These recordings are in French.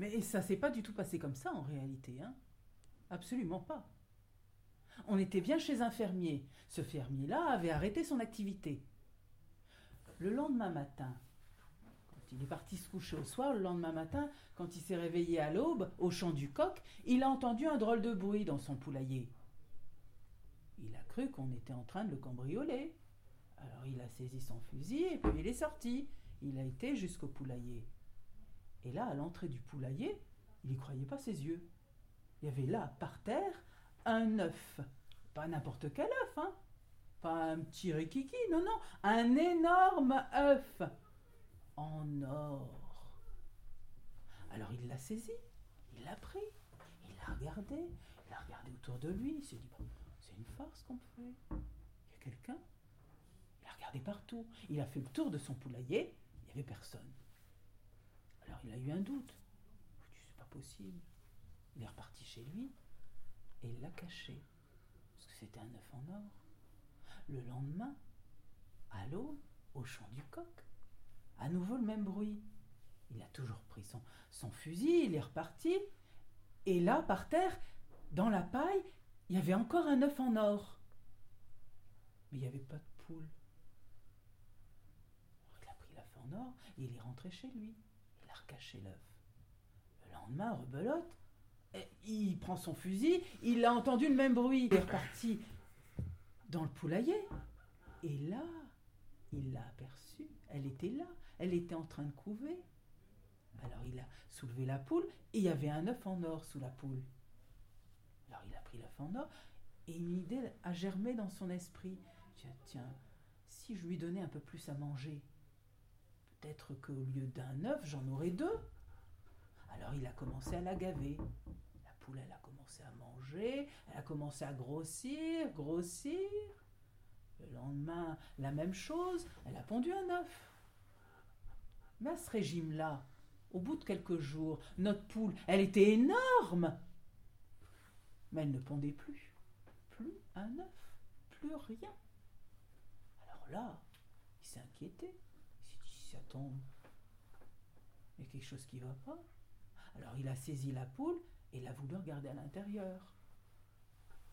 Mais ça s'est pas du tout passé comme ça en réalité, hein Absolument pas. On était bien chez un fermier. Ce fermier-là avait arrêté son activité. Le lendemain matin, quand il est parti se coucher au soir, le lendemain matin, quand il s'est réveillé à l'aube, au chant du coq, il a entendu un drôle de bruit dans son poulailler. Il a cru qu'on était en train de le cambrioler. Alors il a saisi son fusil et puis il est sorti. Il a été jusqu'au poulailler. Et là, à l'entrée du poulailler, il n'y croyait pas ses yeux. Il y avait là, par terre, un œuf. Pas n'importe quel œuf, hein. Pas un petit rikiki, non, non, un énorme œuf. En or. Alors il l'a saisi, il l'a pris, il l'a regardé, il a regardé autour de lui, il s'est dit, c'est une farce qu'on fait. Il y a quelqu'un Il a regardé partout. Il a fait le tour de son poulailler, il n'y avait personne. Il a eu un doute. C'est pas possible. Il est reparti chez lui et il l'a caché. Parce que c'était un œuf en or. Le lendemain, à l'eau, au chant du coq, à nouveau le même bruit. Il a toujours pris son, son fusil, il est reparti. Et là, par terre, dans la paille, il y avait encore un œuf en or. Mais il n'y avait pas de poule. il a pris l'œuf en or et il est rentré chez lui. Il a recaché l'œuf. Le lendemain, rebelote, il prend son fusil, il a entendu le même bruit. Il est reparti dans le poulailler. Et là, il l'a aperçue. Elle était là. Elle était en train de couver. Alors il a soulevé la poule et il y avait un œuf en or sous la poule. Alors il a pris l'œuf en or et une idée a germé dans son esprit. Tiens, tiens, si je lui donnais un peu plus à manger, peut-être qu'au lieu d'un œuf, j'en aurais deux. Alors il a commencé à la gaver. La poule, elle a commencé à manger, elle a commencé à grossir, grossir. Le lendemain, la même chose, elle a pondu un œuf. Mais à ce régime-là, au bout de quelques jours, notre poule, elle était énorme. Mais elle ne pondait plus. Plus un œuf, plus rien. Alors là, il s'est ça tombe, il y a quelque chose qui ne va pas. Alors il a saisi la poule et l'a voulu regarder à l'intérieur.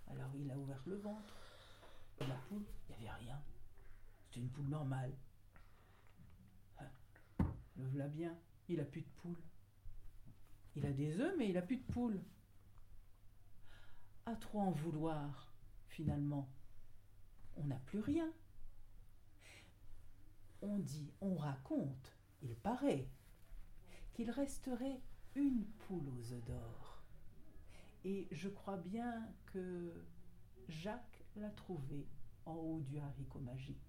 Alors il a ouvert le ventre. Et la poule, il n'y avait rien. C'était une poule normale. Hein, le voilà bien, il n'a plus de poule. Il a des œufs, mais il n'a plus de poule. À trop en vouloir, finalement, on n'a plus rien. On dit, on raconte, il paraît, qu'il resterait une poule aux œufs d'or. Et je crois bien que Jacques l'a trouvée en haut du haricot magique.